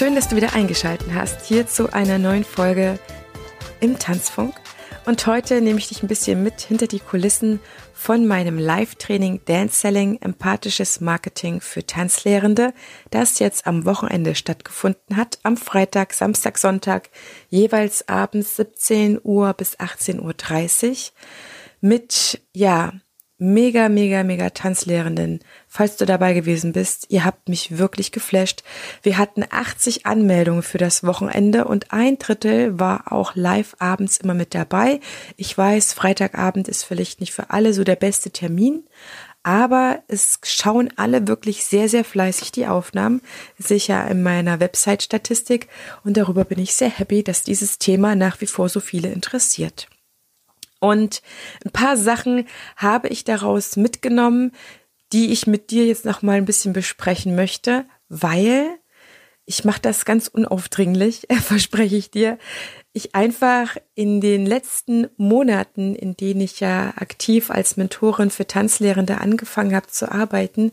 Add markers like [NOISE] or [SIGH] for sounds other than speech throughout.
Schön, dass du wieder eingeschaltet hast hier zu einer neuen Folge im Tanzfunk. Und heute nehme ich dich ein bisschen mit hinter die Kulissen von meinem Live-Training Dance Selling Empathisches Marketing für Tanzlehrende, das jetzt am Wochenende stattgefunden hat, am Freitag, Samstag, Sonntag, jeweils abends 17 Uhr bis 18.30 Uhr mit, ja, mega, mega, mega Tanzlehrenden. Falls du dabei gewesen bist, ihr habt mich wirklich geflasht. Wir hatten 80 Anmeldungen für das Wochenende und ein Drittel war auch live abends immer mit dabei. Ich weiß, Freitagabend ist vielleicht nicht für alle so der beste Termin, aber es schauen alle wirklich sehr, sehr fleißig die Aufnahmen, sicher in meiner Website-Statistik und darüber bin ich sehr happy, dass dieses Thema nach wie vor so viele interessiert. Und ein paar Sachen habe ich daraus mitgenommen, die ich mit dir jetzt noch mal ein bisschen besprechen möchte, weil ich mache das ganz unaufdringlich, [LAUGHS] verspreche ich dir. Ich einfach in den letzten Monaten, in denen ich ja aktiv als Mentorin für Tanzlehrende angefangen habe zu arbeiten,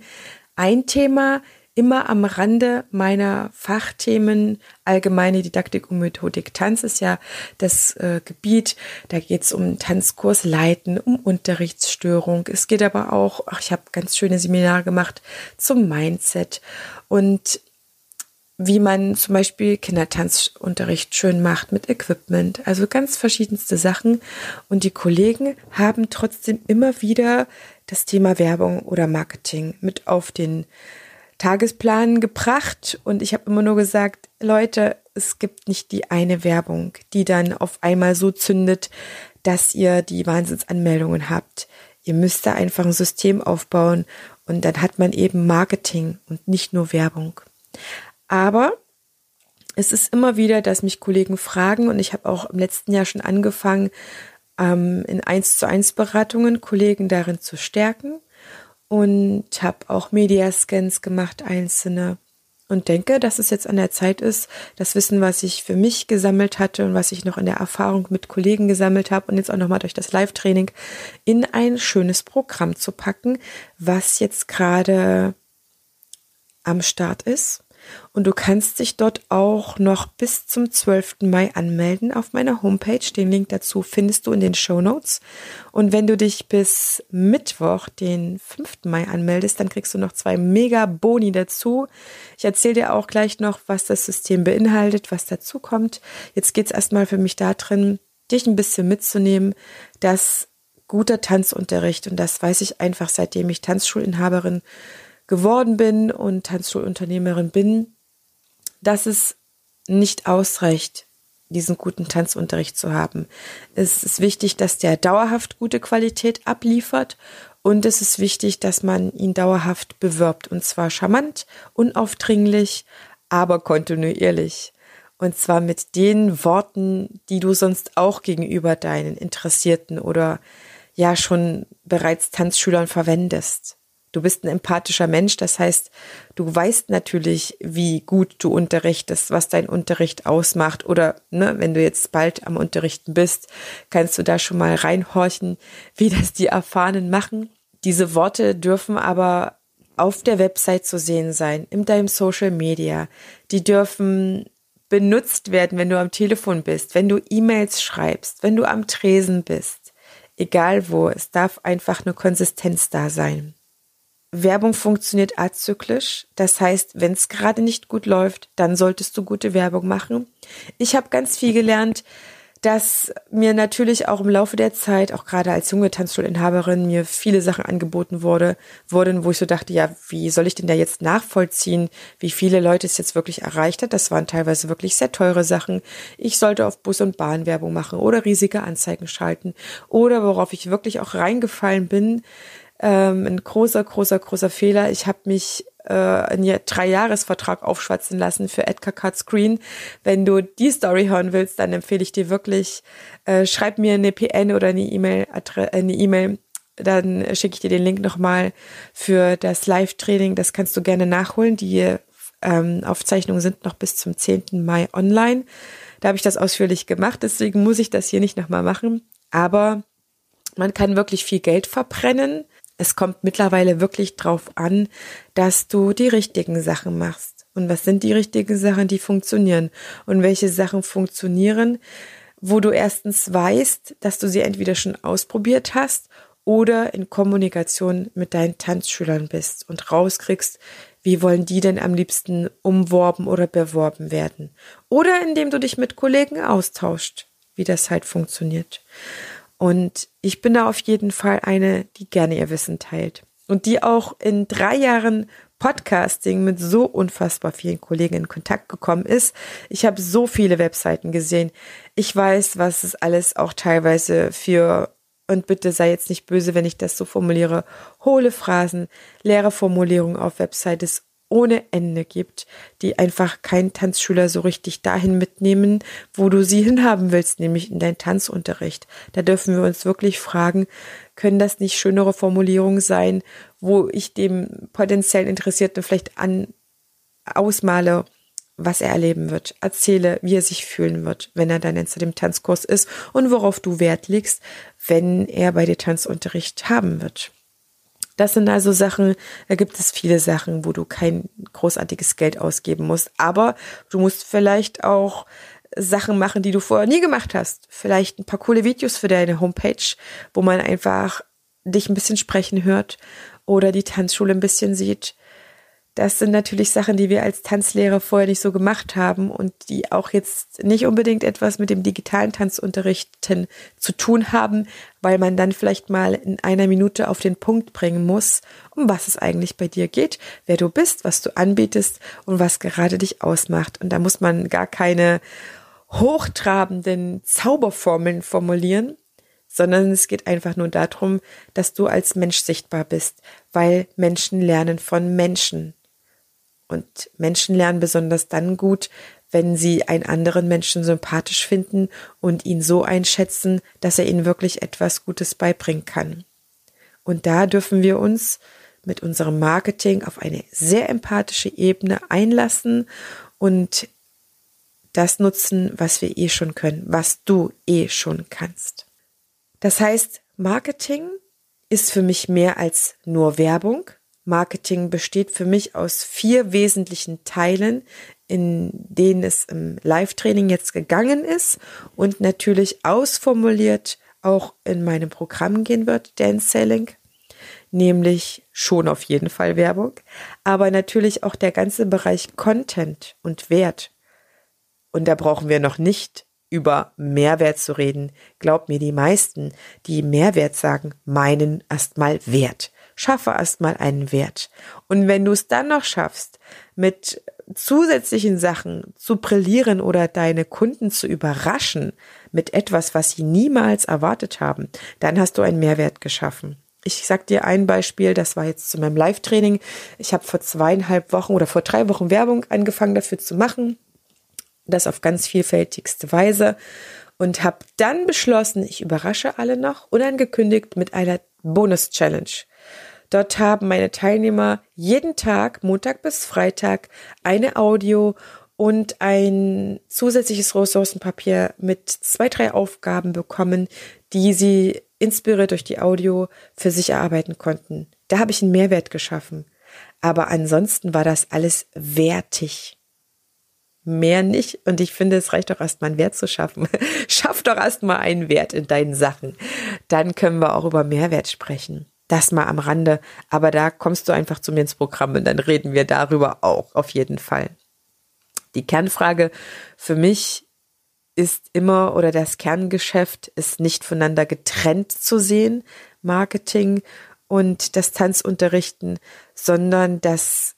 ein Thema immer am Rande meiner Fachthemen allgemeine Didaktik und Methodik. Tanz ist ja das äh, Gebiet, da geht es um Tanzkurs leiten, um Unterrichtsstörung. Es geht aber auch, ach, ich habe ganz schöne Seminare gemacht zum Mindset und wie man zum Beispiel Kindertanzunterricht schön macht mit Equipment, also ganz verschiedenste Sachen. Und die Kollegen haben trotzdem immer wieder das Thema Werbung oder Marketing mit auf den Tagesplan gebracht und ich habe immer nur gesagt, Leute, es gibt nicht die eine Werbung, die dann auf einmal so zündet, dass ihr die Wahnsinnsanmeldungen habt. Ihr müsst da einfach ein System aufbauen und dann hat man eben Marketing und nicht nur Werbung. Aber es ist immer wieder, dass mich Kollegen fragen und ich habe auch im letzten Jahr schon angefangen, ähm, in eins zu eins Beratungen Kollegen darin zu stärken und habe auch Mediascans gemacht, einzelne. Und denke, dass es jetzt an der Zeit ist, das Wissen, was ich für mich gesammelt hatte und was ich noch in der Erfahrung mit Kollegen gesammelt habe und jetzt auch nochmal durch das Live-Training in ein schönes Programm zu packen, was jetzt gerade am Start ist und du kannst dich dort auch noch bis zum 12. Mai anmelden auf meiner Homepage. Den Link dazu findest du in den Show Notes. Und wenn du dich bis Mittwoch, den 5. Mai anmeldest, dann kriegst du noch zwei mega Boni dazu. Ich erzähle dir auch gleich noch, was das System beinhaltet, was dazu kommt. Jetzt geht es erstmal für mich darin, dich ein bisschen mitzunehmen, dass guter Tanzunterricht, und das weiß ich einfach, seitdem ich Tanzschulinhaberin geworden bin und Tanzschulunternehmerin bin, dass es nicht ausreicht, diesen guten Tanzunterricht zu haben. Es ist wichtig, dass der dauerhaft gute Qualität abliefert und es ist wichtig, dass man ihn dauerhaft bewirbt und zwar charmant, unaufdringlich, aber kontinuierlich. Und zwar mit den Worten, die du sonst auch gegenüber deinen Interessierten oder ja schon bereits Tanzschülern verwendest. Du bist ein empathischer Mensch, das heißt, du weißt natürlich, wie gut du unterrichtest, was dein Unterricht ausmacht. Oder ne, wenn du jetzt bald am Unterrichten bist, kannst du da schon mal reinhorchen, wie das die Erfahrenen machen. Diese Worte dürfen aber auf der Website zu sehen sein, in deinem Social Media. Die dürfen benutzt werden, wenn du am Telefon bist, wenn du E-Mails schreibst, wenn du am Tresen bist. Egal wo, es darf einfach eine Konsistenz da sein. Werbung funktioniert azyklisch. Das heißt, wenn es gerade nicht gut läuft, dann solltest du gute Werbung machen. Ich habe ganz viel gelernt, dass mir natürlich auch im Laufe der Zeit, auch gerade als junge Tanzschulinhaberin, mir viele Sachen angeboten wurde, wurden, wo ich so dachte, ja, wie soll ich denn da jetzt nachvollziehen, wie viele Leute es jetzt wirklich erreicht hat? Das waren teilweise wirklich sehr teure Sachen. Ich sollte auf Bus- und Bahnwerbung machen oder riesige Anzeigen schalten oder worauf ich wirklich auch reingefallen bin, ähm, ein großer, großer, großer Fehler. Ich habe mich äh, einen Drei-Jahres-Vertrag aufschwatzen lassen für Edgar Cut Screen. Wenn du die Story hören willst, dann empfehle ich dir wirklich, äh, schreib mir eine PN oder eine E-Mail, äh, eine E-Mail, dann schicke ich dir den Link nochmal für das Live-Training. Das kannst du gerne nachholen. Die ähm, Aufzeichnungen sind noch bis zum 10. Mai online. Da habe ich das ausführlich gemacht, deswegen muss ich das hier nicht nochmal machen. Aber man kann wirklich viel Geld verbrennen es kommt mittlerweile wirklich drauf an, dass du die richtigen Sachen machst. Und was sind die richtigen Sachen, die funktionieren? Und welche Sachen funktionieren, wo du erstens weißt, dass du sie entweder schon ausprobiert hast oder in Kommunikation mit deinen Tanzschülern bist und rauskriegst, wie wollen die denn am liebsten umworben oder beworben werden? Oder indem du dich mit Kollegen austauscht, wie das halt funktioniert. Und ich bin da auf jeden Fall eine, die gerne ihr Wissen teilt. Und die auch in drei Jahren Podcasting mit so unfassbar vielen Kollegen in Kontakt gekommen ist. Ich habe so viele Webseiten gesehen. Ich weiß, was es alles auch teilweise für, und bitte sei jetzt nicht böse, wenn ich das so formuliere, hohle Phrasen, leere Formulierungen auf Websites ohne Ende gibt, die einfach keinen Tanzschüler so richtig dahin mitnehmen, wo du sie hinhaben willst, nämlich in deinen Tanzunterricht. Da dürfen wir uns wirklich fragen, können das nicht schönere Formulierungen sein, wo ich dem potenziell Interessierten vielleicht an ausmale, was er erleben wird, erzähle, wie er sich fühlen wird, wenn er dann zu dem Tanzkurs ist und worauf du Wert legst, wenn er bei dir Tanzunterricht haben wird. Das sind also Sachen, da gibt es viele Sachen, wo du kein großartiges Geld ausgeben musst. Aber du musst vielleicht auch Sachen machen, die du vorher nie gemacht hast. Vielleicht ein paar coole Videos für deine Homepage, wo man einfach dich ein bisschen sprechen hört oder die Tanzschule ein bisschen sieht das sind natürlich Sachen, die wir als Tanzlehrer vorher nicht so gemacht haben und die auch jetzt nicht unbedingt etwas mit dem digitalen Tanzunterrichten zu tun haben, weil man dann vielleicht mal in einer Minute auf den Punkt bringen muss, um was es eigentlich bei dir geht, wer du bist, was du anbietest und was gerade dich ausmacht. Und da muss man gar keine hochtrabenden Zauberformeln formulieren, sondern es geht einfach nur darum, dass du als Mensch sichtbar bist, weil Menschen lernen von Menschen. Und Menschen lernen besonders dann gut, wenn sie einen anderen Menschen sympathisch finden und ihn so einschätzen, dass er ihnen wirklich etwas Gutes beibringen kann. Und da dürfen wir uns mit unserem Marketing auf eine sehr empathische Ebene einlassen und das nutzen, was wir eh schon können, was du eh schon kannst. Das heißt, Marketing ist für mich mehr als nur Werbung, Marketing besteht für mich aus vier wesentlichen Teilen, in denen es im Live-Training jetzt gegangen ist und natürlich ausformuliert auch in meinem Programm gehen wird, Dance Selling, nämlich schon auf jeden Fall Werbung, aber natürlich auch der ganze Bereich Content und Wert. Und da brauchen wir noch nicht über Mehrwert zu reden. Glaub mir, die meisten, die Mehrwert sagen, meinen erstmal Wert schaffe erstmal einen Wert. Und wenn du es dann noch schaffst, mit zusätzlichen Sachen zu brillieren oder deine Kunden zu überraschen mit etwas, was sie niemals erwartet haben, dann hast du einen Mehrwert geschaffen. Ich sag dir ein Beispiel, das war jetzt zu meinem Live-Training. Ich habe vor zweieinhalb Wochen oder vor drei Wochen Werbung angefangen dafür zu machen. Das auf ganz vielfältigste Weise und habe dann beschlossen, ich überrasche alle noch unangekündigt mit einer Bonus-Challenge. Dort haben meine Teilnehmer jeden Tag, Montag bis Freitag, eine Audio und ein zusätzliches Ressourcenpapier mit zwei, drei Aufgaben bekommen, die sie inspiriert durch die Audio für sich erarbeiten konnten. Da habe ich einen Mehrwert geschaffen. Aber ansonsten war das alles wertig. Mehr nicht. Und ich finde, es reicht doch erstmal einen Wert zu schaffen. [LAUGHS] Schaff doch erstmal einen Wert in deinen Sachen. Dann können wir auch über Mehrwert sprechen. Das mal am Rande, aber da kommst du einfach zu mir ins Programm und dann reden wir darüber auch auf jeden Fall. Die Kernfrage für mich ist immer oder das Kerngeschäft ist nicht voneinander getrennt zu sehen, Marketing und das Tanzunterrichten, sondern das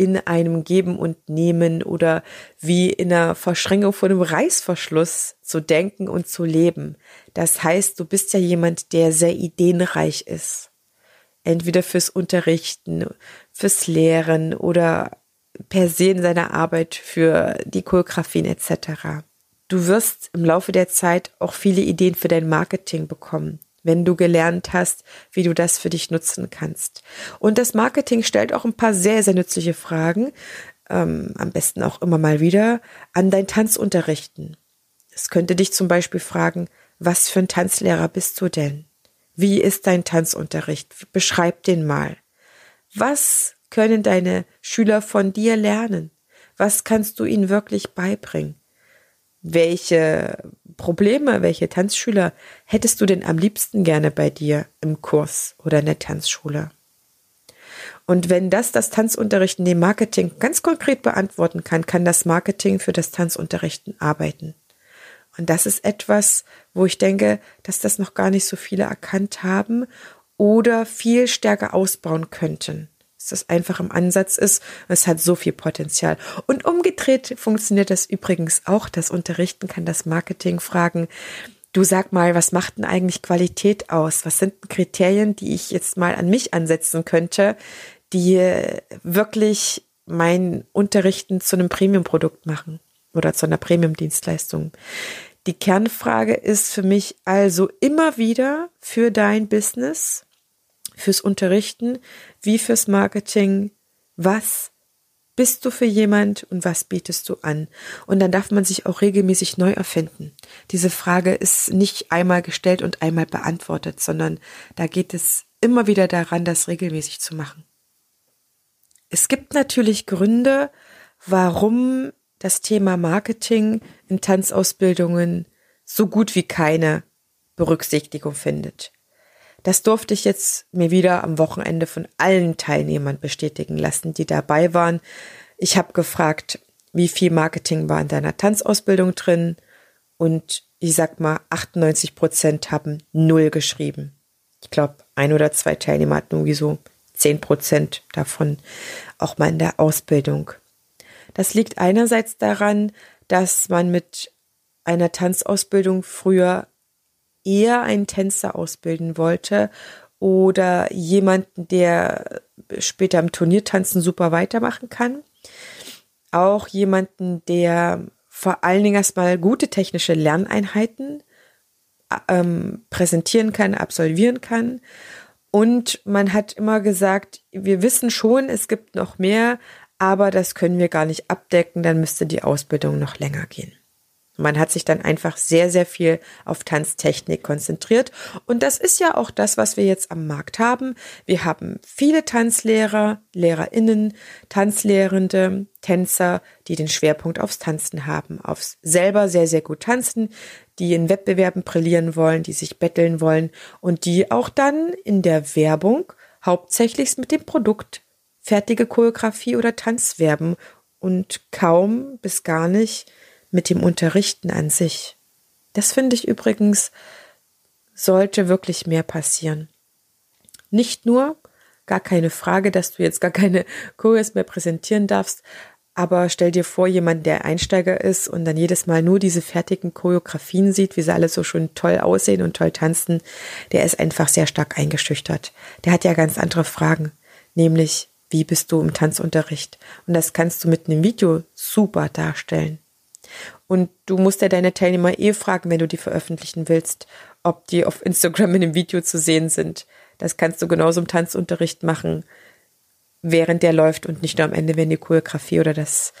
in einem Geben und Nehmen oder wie in einer Verschränkung vor einem Reißverschluss zu denken und zu leben. Das heißt, du bist ja jemand, der sehr ideenreich ist. entweder fürs Unterrichten, fürs Lehren oder per se in seiner Arbeit für die Choreografien etc. Du wirst im Laufe der Zeit auch viele Ideen für dein Marketing bekommen, wenn du gelernt hast, wie du das für dich nutzen kannst. Und das Marketing stellt auch ein paar sehr, sehr nützliche Fragen, ähm, am besten auch immer mal wieder, an dein Tanzunterrichten. Es könnte dich zum Beispiel fragen, was für ein Tanzlehrer bist du denn? Wie ist dein Tanzunterricht? Beschreib den mal. Was können deine Schüler von dir lernen? Was kannst du ihnen wirklich beibringen? Welche Probleme, welche Tanzschüler hättest du denn am liebsten gerne bei dir im Kurs oder in der Tanzschule? Und wenn das das Tanzunterrichten dem Marketing ganz konkret beantworten kann, kann das Marketing für das Tanzunterrichten arbeiten. Und das ist etwas, wo ich denke, dass das noch gar nicht so viele erkannt haben oder viel stärker ausbauen könnten dass das einfach im Ansatz ist. Es hat so viel Potenzial. Und umgedreht funktioniert das übrigens auch. Das Unterrichten kann das Marketing fragen. Du sag mal, was macht denn eigentlich Qualität aus? Was sind Kriterien, die ich jetzt mal an mich ansetzen könnte, die wirklich mein Unterrichten zu einem Premium-Produkt machen oder zu einer Premium-Dienstleistung? Die Kernfrage ist für mich also immer wieder für dein Business, fürs Unterrichten wie fürs Marketing. Was bist du für jemand und was bietest du an? Und dann darf man sich auch regelmäßig neu erfinden. Diese Frage ist nicht einmal gestellt und einmal beantwortet, sondern da geht es immer wieder daran, das regelmäßig zu machen. Es gibt natürlich Gründe, warum das Thema Marketing in Tanzausbildungen so gut wie keine Berücksichtigung findet. Das durfte ich jetzt mir wieder am Wochenende von allen Teilnehmern bestätigen lassen, die dabei waren. Ich habe gefragt, wie viel Marketing war in deiner Tanzausbildung drin? Und ich sag mal, 98 Prozent haben null geschrieben. Ich glaube, ein oder zwei Teilnehmer hatten irgendwie so 10 Prozent davon auch mal in der Ausbildung. Das liegt einerseits daran, dass man mit einer Tanzausbildung früher eher einen Tänzer ausbilden wollte oder jemanden, der später im Turniertanzen super weitermachen kann. Auch jemanden, der vor allen Dingen erstmal gute technische Lerneinheiten ähm, präsentieren kann, absolvieren kann. Und man hat immer gesagt, wir wissen schon, es gibt noch mehr, aber das können wir gar nicht abdecken, dann müsste die Ausbildung noch länger gehen. Man hat sich dann einfach sehr, sehr viel auf Tanztechnik konzentriert. Und das ist ja auch das, was wir jetzt am Markt haben. Wir haben viele Tanzlehrer, LehrerInnen, Tanzlehrende, Tänzer, die den Schwerpunkt aufs Tanzen haben, aufs selber sehr, sehr gut tanzen, die in Wettbewerben brillieren wollen, die sich betteln wollen und die auch dann in der Werbung hauptsächlich mit dem Produkt fertige Choreografie oder Tanz werben und kaum bis gar nicht mit dem Unterrichten an sich. Das finde ich übrigens sollte wirklich mehr passieren. Nicht nur, gar keine Frage, dass du jetzt gar keine [LAUGHS] Choreos mehr präsentieren darfst, aber stell dir vor, jemand, der Einsteiger ist und dann jedes Mal nur diese fertigen Choreografien sieht, wie sie alle so schön toll aussehen und toll tanzen, der ist einfach sehr stark eingeschüchtert. Der hat ja ganz andere Fragen, nämlich, wie bist du im Tanzunterricht? Und das kannst du mit einem Video super darstellen. Und du musst ja deine Teilnehmer eh fragen, wenn du die veröffentlichen willst, ob die auf Instagram in dem Video zu sehen sind. Das kannst du genauso im Tanzunterricht machen, während der läuft und nicht nur am Ende, wenn die Choreografie oder das,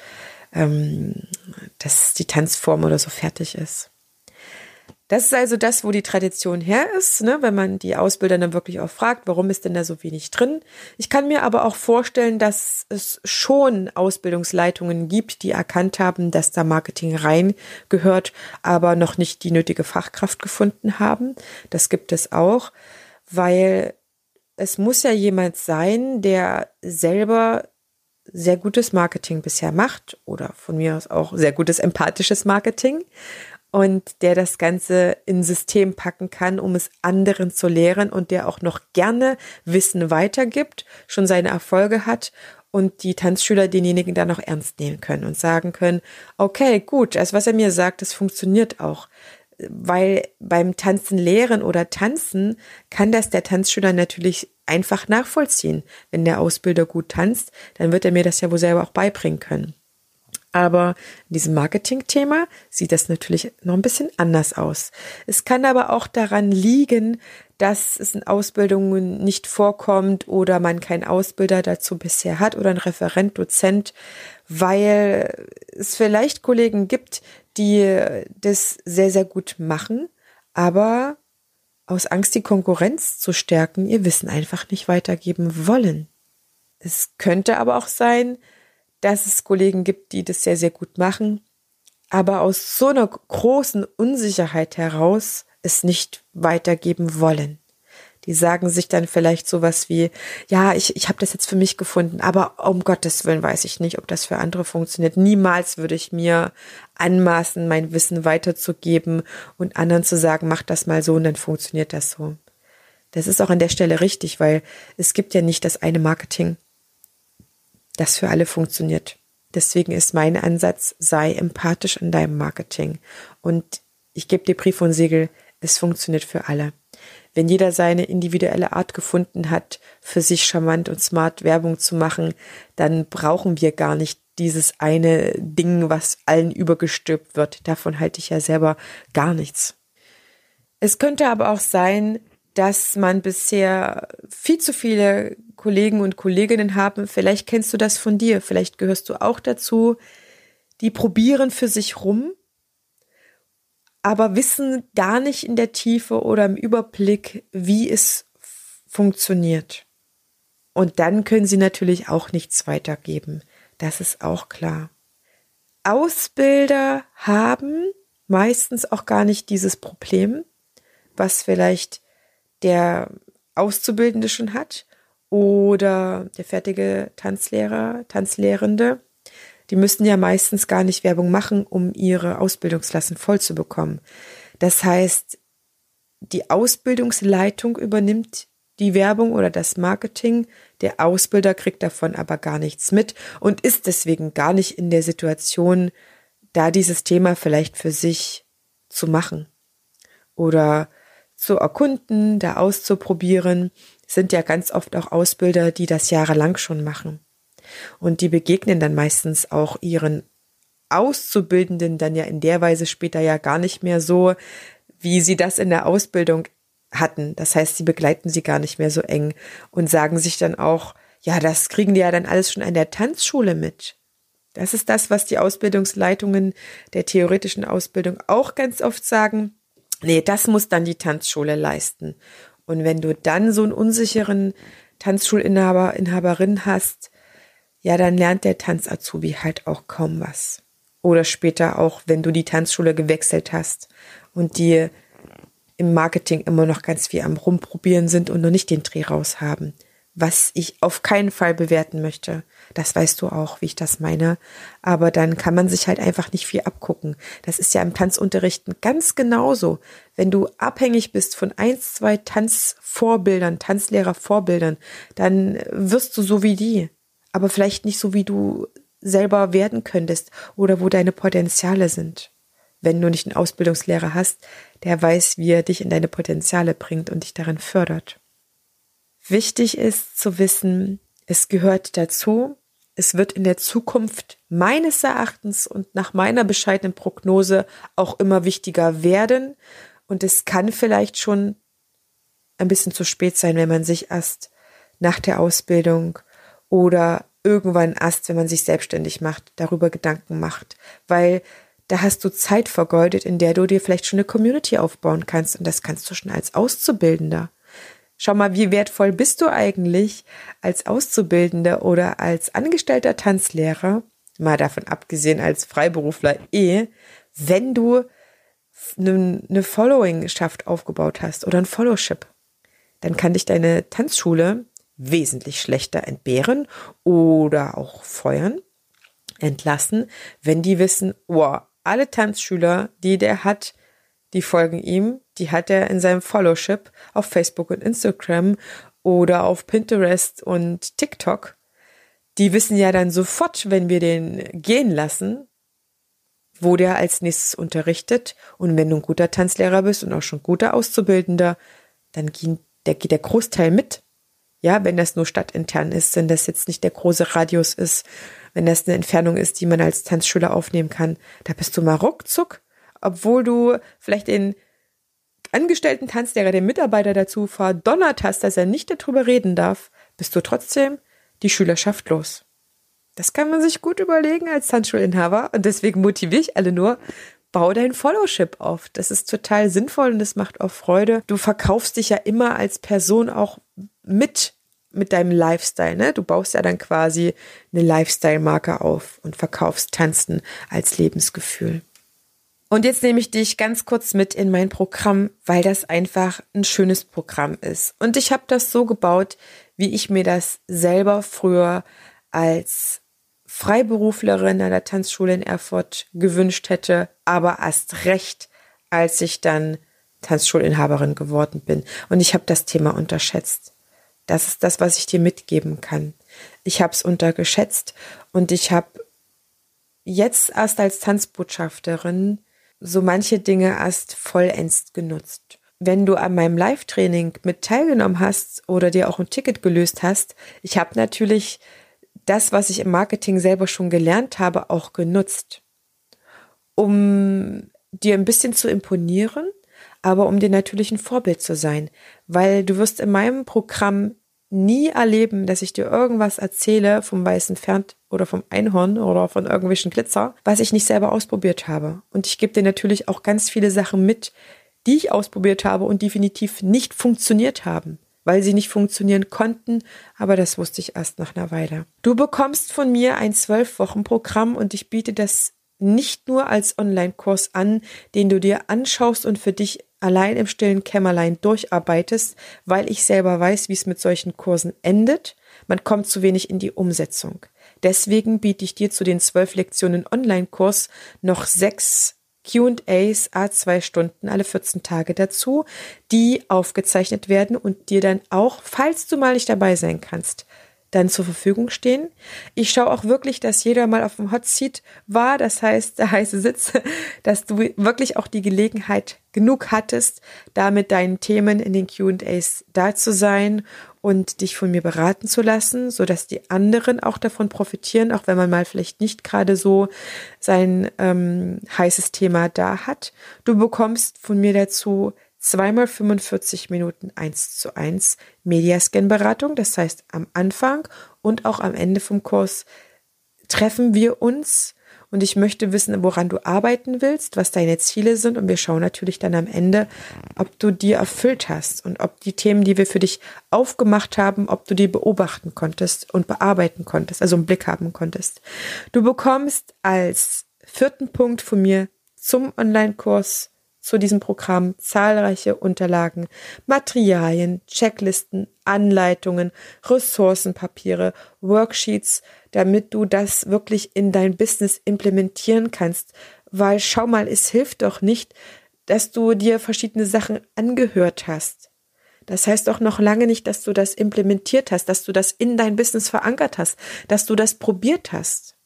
ähm, das die Tanzform oder so fertig ist. Das ist also das, wo die Tradition her ist, ne? wenn man die Ausbilder dann wirklich auch fragt, warum ist denn da so wenig drin. Ich kann mir aber auch vorstellen, dass es schon Ausbildungsleitungen gibt, die erkannt haben, dass da Marketing rein gehört, aber noch nicht die nötige Fachkraft gefunden haben. Das gibt es auch, weil es muss ja jemand sein, der selber sehr gutes Marketing bisher macht oder von mir aus auch sehr gutes empathisches Marketing und der das Ganze in System packen kann, um es anderen zu lehren und der auch noch gerne Wissen weitergibt, schon seine Erfolge hat und die Tanzschüler denjenigen dann noch ernst nehmen können und sagen können, okay, gut, also was er mir sagt, das funktioniert auch. Weil beim Tanzen lehren oder tanzen kann das der Tanzschüler natürlich einfach nachvollziehen. Wenn der Ausbilder gut tanzt, dann wird er mir das ja wohl selber auch beibringen können. Aber in diesem Marketing-Thema sieht das natürlich noch ein bisschen anders aus. Es kann aber auch daran liegen, dass es in Ausbildungen nicht vorkommt oder man keinen Ausbilder dazu bisher hat oder einen Referent, Dozent, weil es vielleicht Kollegen gibt, die das sehr, sehr gut machen, aber aus Angst, die Konkurrenz zu stärken, ihr Wissen einfach nicht weitergeben wollen. Es könnte aber auch sein, dass es Kollegen gibt, die das sehr, sehr gut machen, aber aus so einer großen Unsicherheit heraus es nicht weitergeben wollen. Die sagen sich dann vielleicht sowas wie, ja, ich, ich habe das jetzt für mich gefunden, aber um Gottes Willen weiß ich nicht, ob das für andere funktioniert. Niemals würde ich mir anmaßen, mein Wissen weiterzugeben und anderen zu sagen, mach das mal so und dann funktioniert das so. Das ist auch an der Stelle richtig, weil es gibt ja nicht das eine Marketing das für alle funktioniert. Deswegen ist mein Ansatz, sei empathisch in deinem Marketing. Und ich gebe dir Brief und Siegel, es funktioniert für alle. Wenn jeder seine individuelle Art gefunden hat, für sich charmant und smart Werbung zu machen, dann brauchen wir gar nicht dieses eine Ding, was allen übergestülpt wird. Davon halte ich ja selber gar nichts. Es könnte aber auch sein, dass man bisher viel zu viele Kollegen und Kolleginnen haben. Vielleicht kennst du das von dir, vielleicht gehörst du auch dazu. Die probieren für sich rum, aber wissen gar nicht in der Tiefe oder im Überblick, wie es funktioniert. Und dann können sie natürlich auch nichts weitergeben. Das ist auch klar. Ausbilder haben meistens auch gar nicht dieses Problem, was vielleicht der Auszubildende schon hat oder der fertige Tanzlehrer, Tanzlehrende. Die müssten ja meistens gar nicht Werbung machen, um ihre Ausbildungsklassen voll zu bekommen. Das heißt, die Ausbildungsleitung übernimmt die Werbung oder das Marketing. Der Ausbilder kriegt davon aber gar nichts mit und ist deswegen gar nicht in der Situation, da dieses Thema vielleicht für sich zu machen oder zu erkunden, da auszuprobieren, sind ja ganz oft auch Ausbilder, die das jahrelang schon machen. Und die begegnen dann meistens auch ihren Auszubildenden dann ja in der Weise später ja gar nicht mehr so, wie sie das in der Ausbildung hatten. Das heißt, sie begleiten sie gar nicht mehr so eng und sagen sich dann auch, ja, das kriegen die ja dann alles schon an der Tanzschule mit. Das ist das, was die Ausbildungsleitungen der theoretischen Ausbildung auch ganz oft sagen. Nee, das muss dann die Tanzschule leisten. Und wenn du dann so einen unsicheren Tanzschulinhaber, Inhaberin hast, ja, dann lernt der Tanzazubi halt auch kaum was. Oder später auch, wenn du die Tanzschule gewechselt hast und die im Marketing immer noch ganz viel am Rumprobieren sind und noch nicht den Dreh raus haben was ich auf keinen Fall bewerten möchte. Das weißt du auch, wie ich das meine. Aber dann kann man sich halt einfach nicht viel abgucken. Das ist ja im Tanzunterrichten ganz genauso. Wenn du abhängig bist von eins, zwei Tanzvorbildern, Tanzlehrervorbildern, dann wirst du so wie die. Aber vielleicht nicht so, wie du selber werden könntest oder wo deine Potenziale sind. Wenn du nicht einen Ausbildungslehrer hast, der weiß, wie er dich in deine Potenziale bringt und dich daran fördert. Wichtig ist zu wissen, es gehört dazu, es wird in der Zukunft meines Erachtens und nach meiner bescheidenen Prognose auch immer wichtiger werden. Und es kann vielleicht schon ein bisschen zu spät sein, wenn man sich erst nach der Ausbildung oder irgendwann erst, wenn man sich selbstständig macht, darüber Gedanken macht. Weil da hast du Zeit vergeudet, in der du dir vielleicht schon eine Community aufbauen kannst. Und das kannst du schon als Auszubildender. Schau mal, wie wertvoll bist du eigentlich als Auszubildender oder als angestellter Tanzlehrer, mal davon abgesehen als Freiberufler eh, wenn du eine, eine Following-Schaft aufgebaut hast oder ein Followship. Dann kann dich deine Tanzschule wesentlich schlechter entbehren oder auch feuern, entlassen, wenn die wissen, oh, alle Tanzschüler, die der hat, die folgen ihm, die hat er in seinem Followship auf Facebook und Instagram oder auf Pinterest und TikTok. Die wissen ja dann sofort, wenn wir den gehen lassen, wo der als nächstes unterrichtet. Und wenn du ein guter Tanzlehrer bist und auch schon guter Auszubildender, dann geht der, geht der Großteil mit. Ja, wenn das nur stadtintern ist, wenn das jetzt nicht der große Radius ist, wenn das eine Entfernung ist, die man als Tanzschüler aufnehmen kann, da bist du mal ruckzuck, obwohl du vielleicht den Angestellten Tanzlehrer, den Mitarbeiter dazu verdonnert hast, dass er nicht darüber reden darf, bist du trotzdem die Schülerschaft los. Das kann man sich gut überlegen als Tanzschulinhaber und deswegen motiviere ich alle nur, bau dein Followship auf. Das ist total sinnvoll und das macht auch Freude. Du verkaufst dich ja immer als Person auch mit mit deinem Lifestyle, ne? Du baust ja dann quasi eine Lifestyle-Marke auf und verkaufst Tanzen als Lebensgefühl. Und jetzt nehme ich dich ganz kurz mit in mein Programm, weil das einfach ein schönes Programm ist. Und ich habe das so gebaut, wie ich mir das selber früher als Freiberuflerin an der Tanzschule in Erfurt gewünscht hätte, aber erst recht, als ich dann Tanzschulinhaberin geworden bin. Und ich habe das Thema unterschätzt. Das ist das, was ich dir mitgeben kann. Ich habe es untergeschätzt und ich habe jetzt erst als Tanzbotschafterin so manche Dinge erst vollends genutzt. Wenn du an meinem Live-Training mit teilgenommen hast oder dir auch ein Ticket gelöst hast, ich habe natürlich das, was ich im Marketing selber schon gelernt habe, auch genutzt, um dir ein bisschen zu imponieren, aber um dir natürlich ein Vorbild zu sein, weil du wirst in meinem Programm nie erleben, dass ich dir irgendwas erzähle vom weißen Pferd oder vom Einhorn oder von irgendwelchen Glitzer, was ich nicht selber ausprobiert habe. Und ich gebe dir natürlich auch ganz viele Sachen mit, die ich ausprobiert habe und definitiv nicht funktioniert haben weil sie nicht funktionieren konnten, aber das wusste ich erst nach einer Weile. Du bekommst von mir ein zwölf Wochen Programm und ich biete das nicht nur als Online-Kurs an, den du dir anschaust und für dich allein im stillen Kämmerlein durcharbeitest, weil ich selber weiß, wie es mit solchen Kursen endet. Man kommt zu wenig in die Umsetzung. Deswegen biete ich dir zu den zwölf Lektionen Online-Kurs noch sechs QAs a zwei Stunden alle 14 Tage dazu, die aufgezeichnet werden und dir dann auch, falls du mal nicht dabei sein kannst, dann zur Verfügung stehen. Ich schaue auch wirklich, dass jeder mal auf dem Hot Seat war, das heißt der heiße Sitz, [LAUGHS] dass du wirklich auch die Gelegenheit genug hattest, da mit deinen Themen in den QAs da zu sein und dich von mir beraten zu lassen, so dass die anderen auch davon profitieren, auch wenn man mal vielleicht nicht gerade so sein ähm, heißes Thema da hat. Du bekommst von mir dazu zweimal 45 Minuten eins zu eins Mediascan-Beratung. Das heißt, am Anfang und auch am Ende vom Kurs treffen wir uns und ich möchte wissen, woran du arbeiten willst, was deine Ziele sind und wir schauen natürlich dann am Ende, ob du die erfüllt hast und ob die Themen, die wir für dich aufgemacht haben, ob du die beobachten konntest und bearbeiten konntest, also einen Blick haben konntest. Du bekommst als vierten Punkt von mir zum Online-Kurs zu diesem Programm zahlreiche Unterlagen, Materialien, Checklisten, Anleitungen, Ressourcenpapiere, Worksheets, damit du das wirklich in dein Business implementieren kannst. Weil schau mal, es hilft doch nicht, dass du dir verschiedene Sachen angehört hast. Das heißt doch noch lange nicht, dass du das implementiert hast, dass du das in dein Business verankert hast, dass du das probiert hast.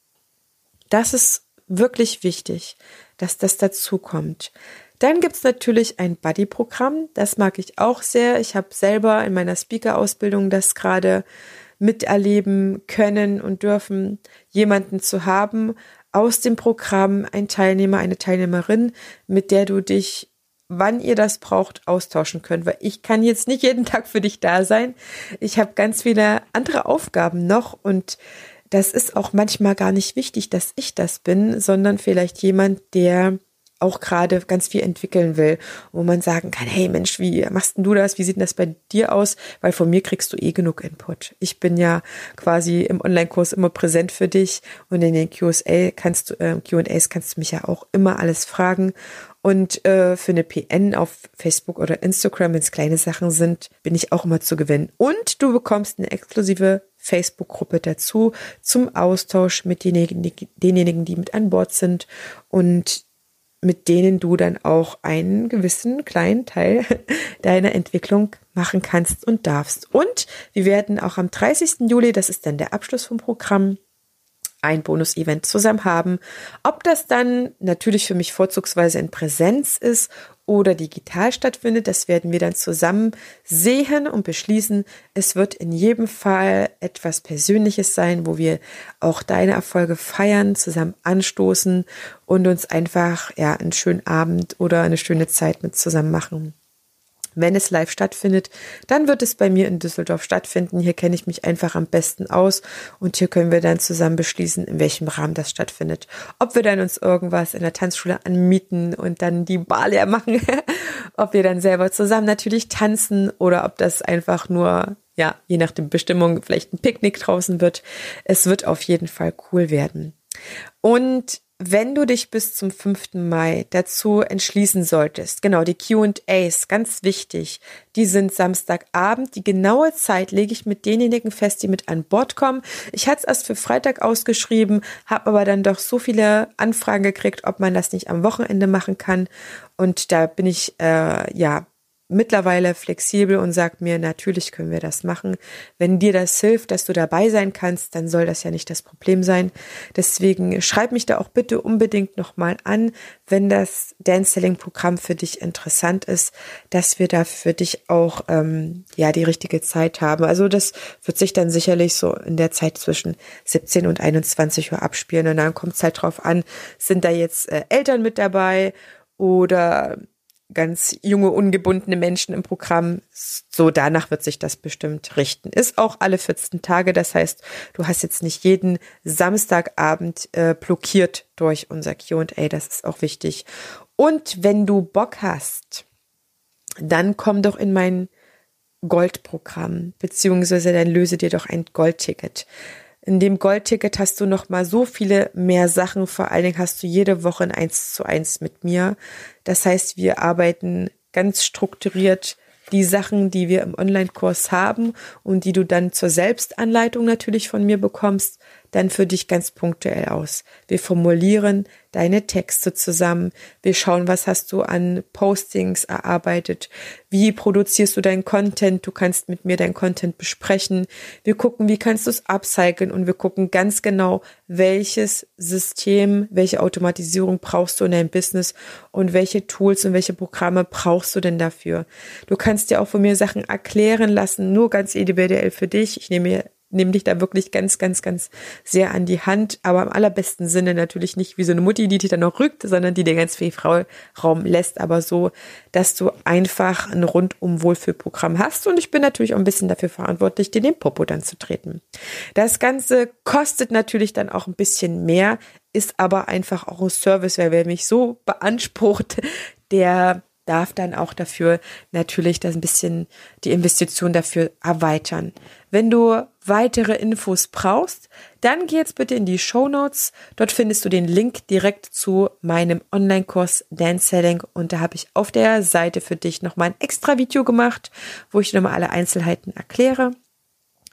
Das ist wirklich wichtig, dass das dazu kommt. Dann gibt's natürlich ein Buddy-Programm, das mag ich auch sehr. Ich habe selber in meiner Speaker-Ausbildung das gerade miterleben können und dürfen, jemanden zu haben aus dem Programm, ein Teilnehmer, eine Teilnehmerin, mit der du dich wann ihr das braucht, austauschen könnt, weil ich kann jetzt nicht jeden Tag für dich da sein. Ich habe ganz viele andere Aufgaben noch und das ist auch manchmal gar nicht wichtig, dass ich das bin, sondern vielleicht jemand, der auch gerade ganz viel entwickeln will, wo man sagen kann, hey Mensch, wie machst denn du das? Wie sieht denn das bei dir aus? Weil von mir kriegst du eh genug Input. Ich bin ja quasi im Online-Kurs immer präsent für dich und in den QA kannst du, äh, Q&As kannst du mich ja auch immer alles fragen. Und äh, für eine PN auf Facebook oder Instagram, wenn es kleine Sachen sind, bin ich auch immer zu gewinnen. Und du bekommst eine exklusive Facebook-Gruppe dazu zum Austausch mit denjenigen, denjenigen, die mit an Bord sind und mit denen du dann auch einen gewissen kleinen Teil [LAUGHS] deiner Entwicklung machen kannst und darfst. Und wir werden auch am 30. Juli, das ist dann der Abschluss vom Programm, ein Bonus-Event zusammen haben. Ob das dann natürlich für mich vorzugsweise in Präsenz ist oder digital stattfindet, das werden wir dann zusammen sehen und beschließen. Es wird in jedem Fall etwas Persönliches sein, wo wir auch deine Erfolge feiern, zusammen anstoßen und uns einfach ja einen schönen Abend oder eine schöne Zeit mit zusammen machen. Wenn es live stattfindet, dann wird es bei mir in Düsseldorf stattfinden. Hier kenne ich mich einfach am besten aus und hier können wir dann zusammen beschließen, in welchem Rahmen das stattfindet. Ob wir dann uns irgendwas in der Tanzschule anmieten und dann die Bar leer machen, [LAUGHS] ob wir dann selber zusammen natürlich tanzen oder ob das einfach nur, ja, je nach der Bestimmung vielleicht ein Picknick draußen wird. Es wird auf jeden Fall cool werden. Und wenn du dich bis zum 5. Mai dazu entschließen solltest, genau, die QAs, ganz wichtig, die sind Samstagabend. Die genaue Zeit lege ich mit denjenigen fest, die mit an Bord kommen. Ich hatte es erst für Freitag ausgeschrieben, habe aber dann doch so viele Anfragen gekriegt, ob man das nicht am Wochenende machen kann. Und da bin ich, äh, ja, mittlerweile flexibel und sagt mir, natürlich können wir das machen. Wenn dir das hilft, dass du dabei sein kannst, dann soll das ja nicht das Problem sein. Deswegen schreib mich da auch bitte unbedingt nochmal an, wenn das Dance Selling Programm für dich interessant ist, dass wir da für dich auch ähm, ja die richtige Zeit haben. Also das wird sich dann sicherlich so in der Zeit zwischen 17 und 21 Uhr abspielen und dann kommt es halt drauf an, sind da jetzt äh, Eltern mit dabei oder ganz junge, ungebundene Menschen im Programm. So danach wird sich das bestimmt richten. Ist auch alle 14 Tage. Das heißt, du hast jetzt nicht jeden Samstagabend äh, blockiert durch unser QA. Das ist auch wichtig. Und wenn du Bock hast, dann komm doch in mein Goldprogramm, beziehungsweise dann löse dir doch ein Goldticket. In dem Goldticket hast du noch mal so viele mehr Sachen. Vor allen Dingen hast du jede Woche ein Eins zu eins mit mir. Das heißt, wir arbeiten ganz strukturiert die Sachen, die wir im Online-Kurs haben und die du dann zur Selbstanleitung natürlich von mir bekommst, dann für dich ganz punktuell aus. Wir formulieren deine Texte zusammen. Wir schauen, was hast du an Postings erarbeitet? Wie produzierst du deinen Content? Du kannst mit mir deinen Content besprechen. Wir gucken, wie kannst du es upcyclen und wir gucken ganz genau, welches System, welche Automatisierung brauchst du in deinem Business und welche Tools und welche Programme brauchst du denn dafür? Du kannst dir auch von mir Sachen erklären lassen, nur ganz individuell für dich. Ich nehme mir nehme dich da wirklich ganz, ganz, ganz sehr an die Hand, aber im allerbesten Sinne natürlich nicht wie so eine Mutti, die dich dann noch rückt, sondern die dir ganz viel Raum lässt, aber so, dass du einfach ein rundum Wohlfühlprogramm hast. Und ich bin natürlich auch ein bisschen dafür verantwortlich, dir den Popo dann zu treten. Das Ganze kostet natürlich dann auch ein bisschen mehr, ist aber einfach auch ein Service, weil wer mich so beansprucht, der darf dann auch dafür natürlich das ein bisschen die Investition dafür erweitern. Wenn du weitere Infos brauchst, dann geh jetzt bitte in die Show Notes. Dort findest du den Link direkt zu meinem Online-Kurs Dance Selling und da habe ich auf der Seite für dich nochmal ein extra Video gemacht, wo ich nochmal alle Einzelheiten erkläre.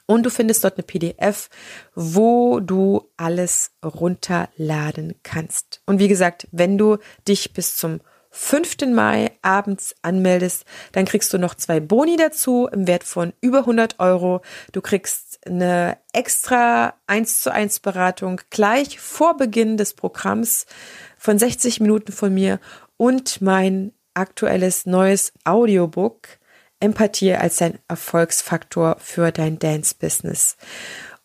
Und du findest dort eine PDF, wo du alles runterladen kannst. Und wie gesagt, wenn du dich bis zum 5. Mai abends anmeldest, dann kriegst du noch zwei Boni dazu im Wert von über 100 Euro. Du kriegst eine extra 1 zu 1 Beratung gleich vor Beginn des Programms von 60 Minuten von mir und mein aktuelles neues Audiobook Empathie als dein Erfolgsfaktor für dein Dance-Business.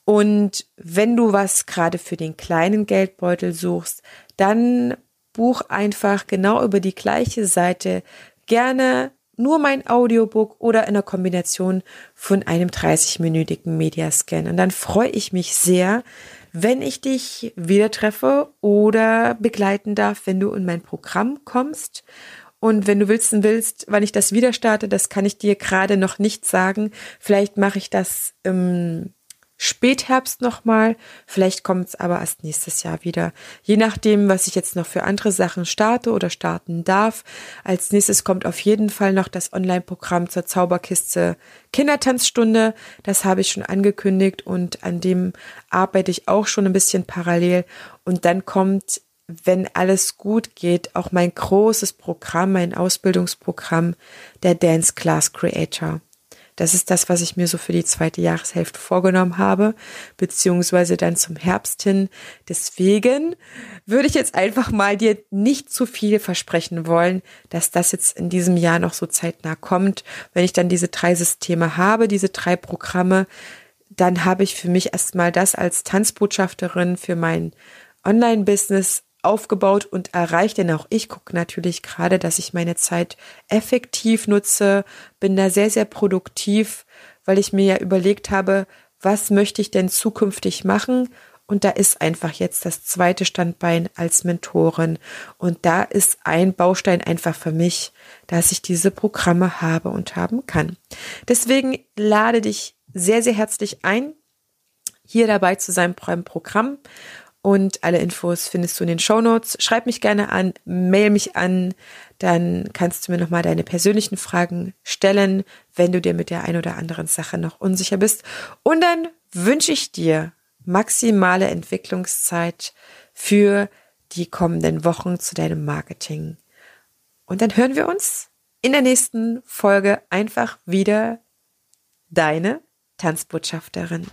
Und wenn du was gerade für den kleinen Geldbeutel suchst, dann Buch einfach genau über die gleiche Seite gerne nur mein Audiobook oder in der Kombination von einem 30-minütigen Mediascan. Und dann freue ich mich sehr, wenn ich dich wieder treffe oder begleiten darf, wenn du in mein Programm kommst. Und wenn du wissen willst, wann ich das wieder starte, das kann ich dir gerade noch nicht sagen. Vielleicht mache ich das im Spätherbst nochmal. Vielleicht kommt es aber erst nächstes Jahr wieder. Je nachdem, was ich jetzt noch für andere Sachen starte oder starten darf. Als nächstes kommt auf jeden Fall noch das Online-Programm zur Zauberkiste Kindertanzstunde. Das habe ich schon angekündigt und an dem arbeite ich auch schon ein bisschen parallel. Und dann kommt, wenn alles gut geht, auch mein großes Programm, mein Ausbildungsprogramm, der Dance Class Creator. Das ist das, was ich mir so für die zweite Jahreshälfte vorgenommen habe, beziehungsweise dann zum Herbst hin. Deswegen würde ich jetzt einfach mal dir nicht zu viel versprechen wollen, dass das jetzt in diesem Jahr noch so zeitnah kommt. Wenn ich dann diese drei Systeme habe, diese drei Programme, dann habe ich für mich erstmal das als Tanzbotschafterin für mein Online-Business aufgebaut und erreicht, denn auch ich gucke natürlich gerade, dass ich meine Zeit effektiv nutze, bin da sehr, sehr produktiv, weil ich mir ja überlegt habe, was möchte ich denn zukünftig machen? Und da ist einfach jetzt das zweite Standbein als Mentorin. Und da ist ein Baustein einfach für mich, dass ich diese Programme habe und haben kann. Deswegen lade dich sehr, sehr herzlich ein, hier dabei zu sein beim Programm. Und alle Infos findest du in den Show Notes. Schreib mich gerne an, mail mich an, dann kannst du mir nochmal deine persönlichen Fragen stellen, wenn du dir mit der ein oder anderen Sache noch unsicher bist. Und dann wünsche ich dir maximale Entwicklungszeit für die kommenden Wochen zu deinem Marketing. Und dann hören wir uns in der nächsten Folge einfach wieder. Deine Tanzbotschafterin.